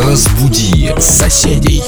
Разбуди соседей.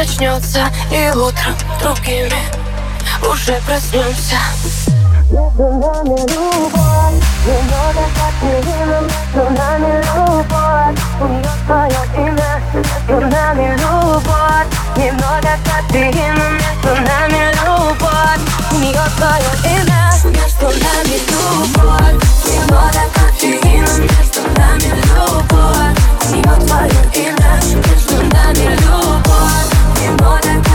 Начнется И утром другими уже проснемся. Между нами любовь Немного кофеина Между нами любовь. У нее свое имя Между нами любовь Немного кофеина Между нами любовь. У нее свое имя Между нами любовь. Немного кофеина Между нами любовь. У нее свое имя Между нами любовь. Немного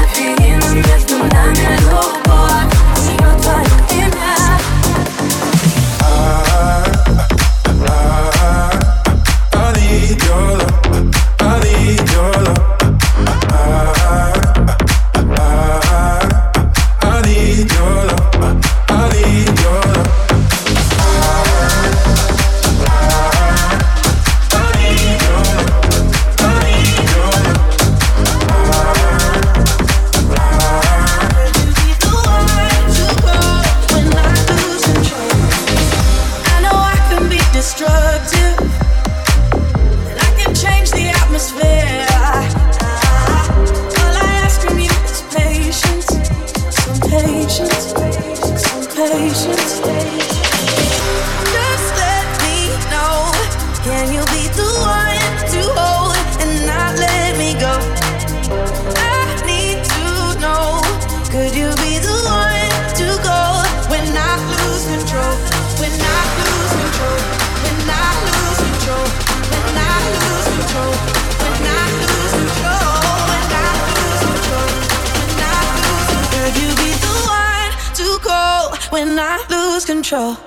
and I lose control.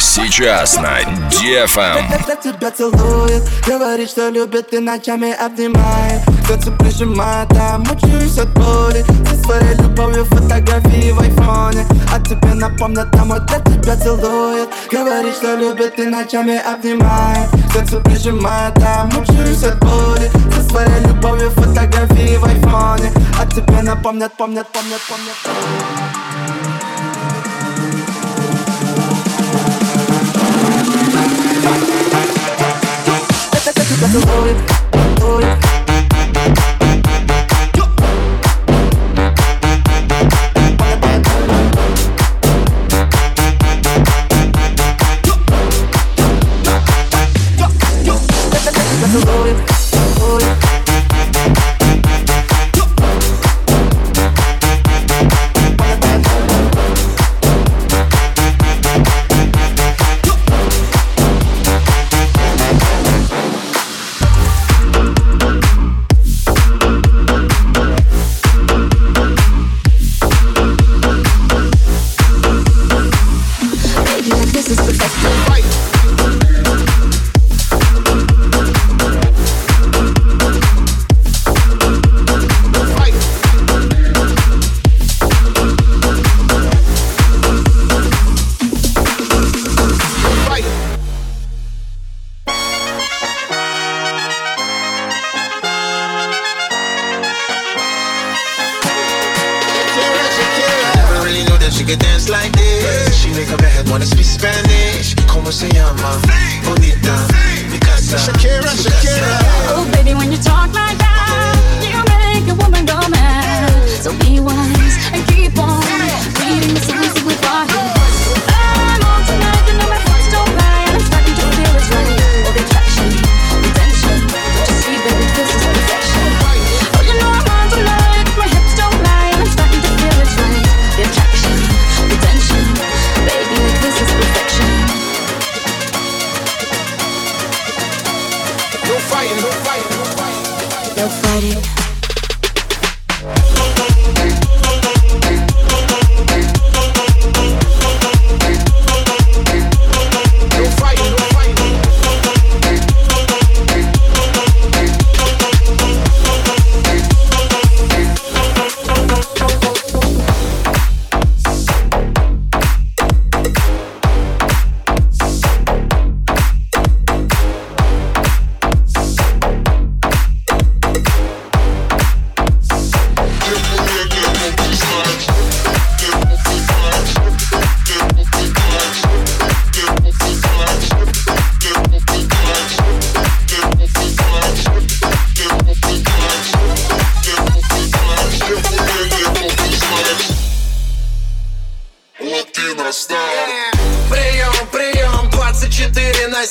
Сейчас на DFM. Когда тебя целует, говорит, что любит и ночами обнимает. Сердце прижимает, а мучаюсь от боли. Со своей любовью фотографии в айфоне. А тебе напомнят, там вот тебя целует Говорит, что любит и ночами обнимает. Сердце прижимает, а мучаюсь от боли. Со своей любовью фотографии в айфоне. А тебе напомнят, помнят, помнят, помнят se llama? Bonita, mi casa. Shakira, Shakira.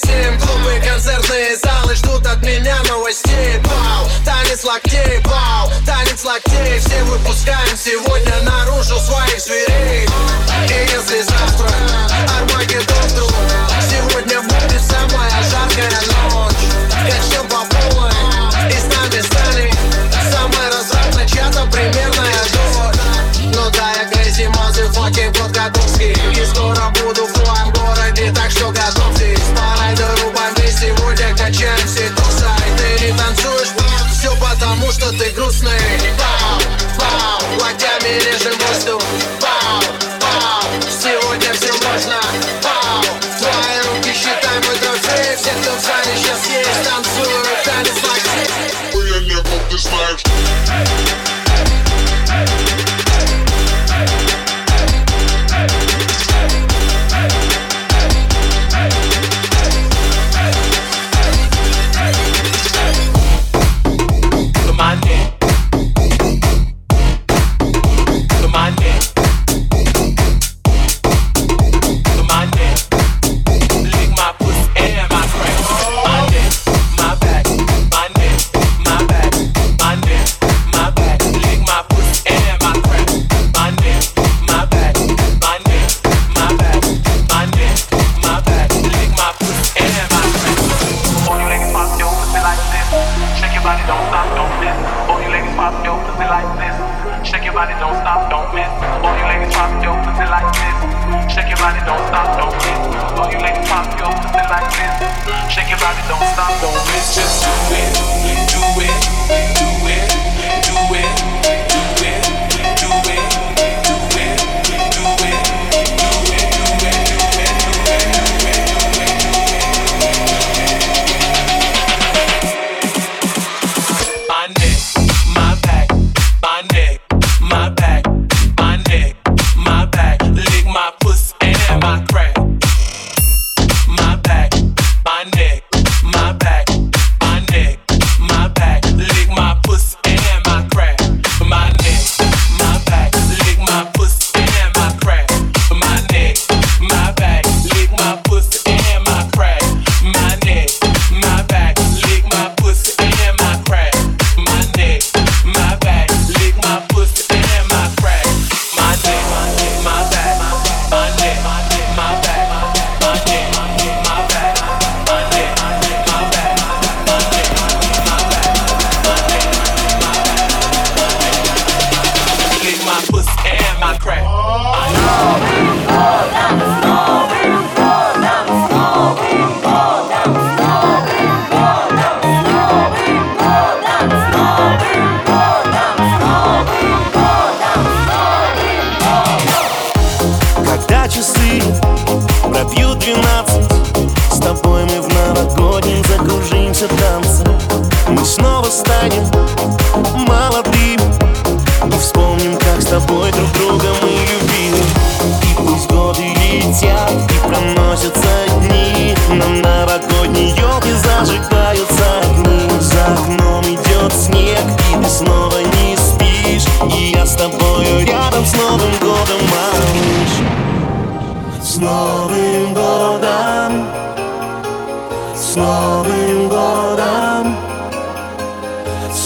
7 Клубы, концертные залы ждут от меня новостей. Бау, танец локтей, бау, танец локтей. Все выпускаем сегодня наружу своих зверей. И если завтра Армагеддон вдруг Сегодня будет самая жаркая ночь. Качнем по полной И с нами станет Самая развратная чья-то примерная дочь. Ну да, я Crazy Motherfucking Подготовский И скоро буду в твоем городе Так что готовьтесь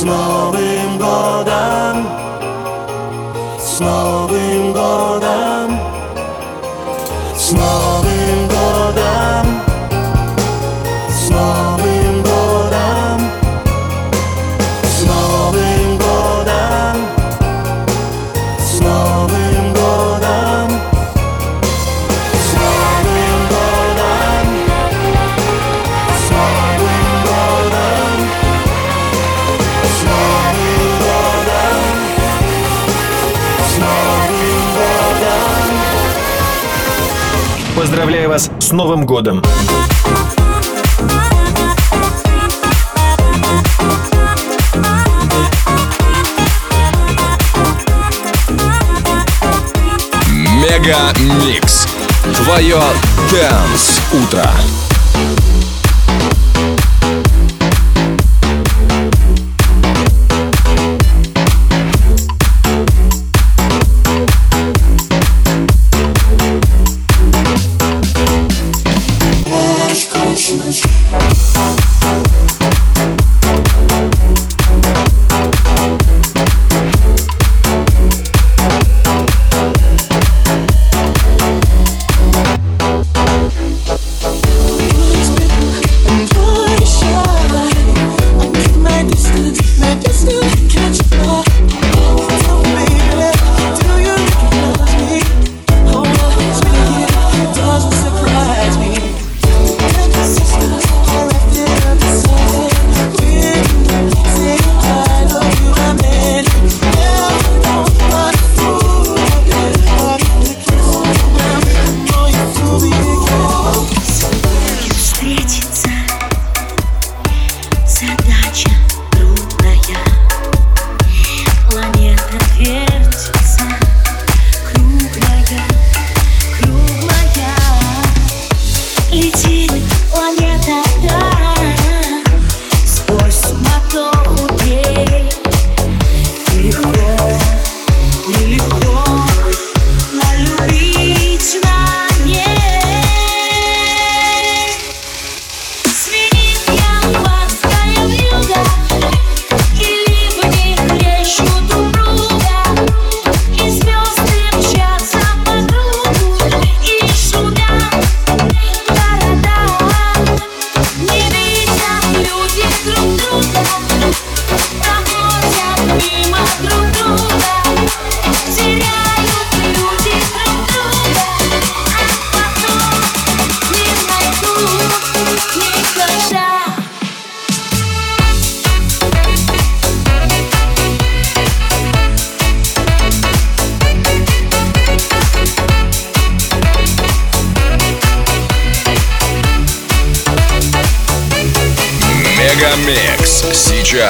Z nowym Поздравляю вас с Новым годом! MegaMix. Твое Dance Утро.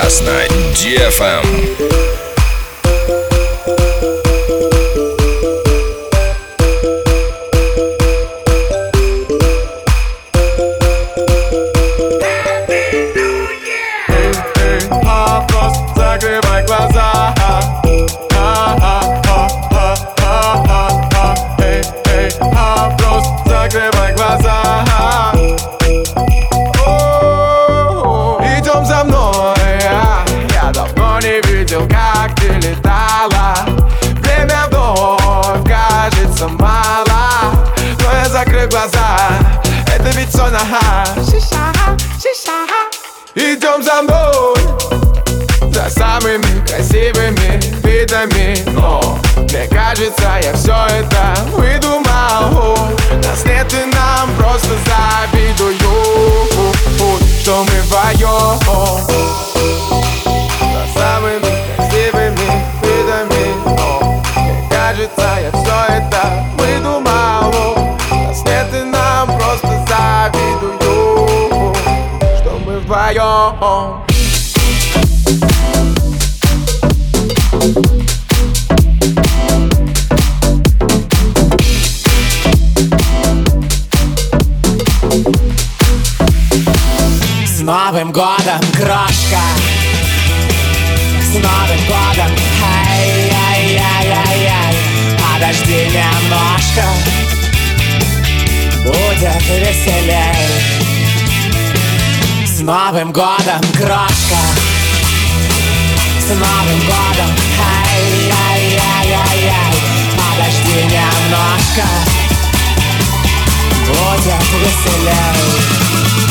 Сейчас на DFM. Идем за мной. За самыми красивыми видами. Но мне кажется, я все это выдумал. Нас нет и нам просто завидую Что мы вдвоем Новым годом, крошка. С Новым годом. Ай, ай, ай, ай, ай Подожди немножко. Будет веселей. С Новым годом, крошка. С Новым годом. Ай, ай, ай, ай, ай Подожди немножко. Будет веселей